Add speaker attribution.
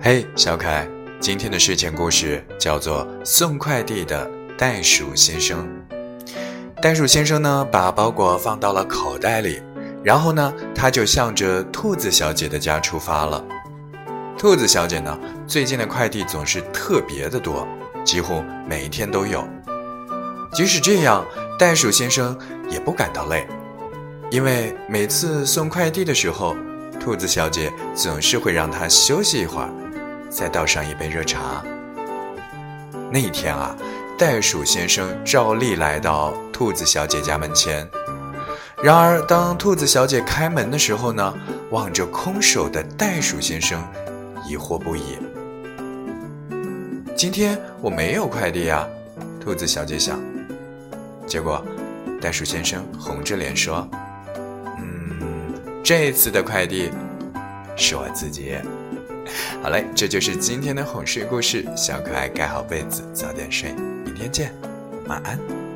Speaker 1: 嘿，小可爱，今天的睡前故事叫做《送快递的袋鼠先生》。袋鼠先生呢，把包裹放到了口袋里，然后呢，他就向着兔子小姐的家出发了。兔子小姐呢，最近的快递总是特别的多，几乎每一天都有。即使这样，袋鼠先生也不感到累，因为每次送快递的时候，兔子小姐总是会让他休息一会儿。再倒上一杯热茶。那一天啊，袋鼠先生照例来到兔子小姐家门前。然而，当兔子小姐开门的时候呢，望着空手的袋鼠先生，疑惑不已。今天我没有快递呀，兔子小姐想。结果，袋鼠先生红着脸说：“嗯，这次的快递是我自己。”好嘞，这就是今天的哄睡故事。小可爱盖好被子，早点睡，明天见，晚安。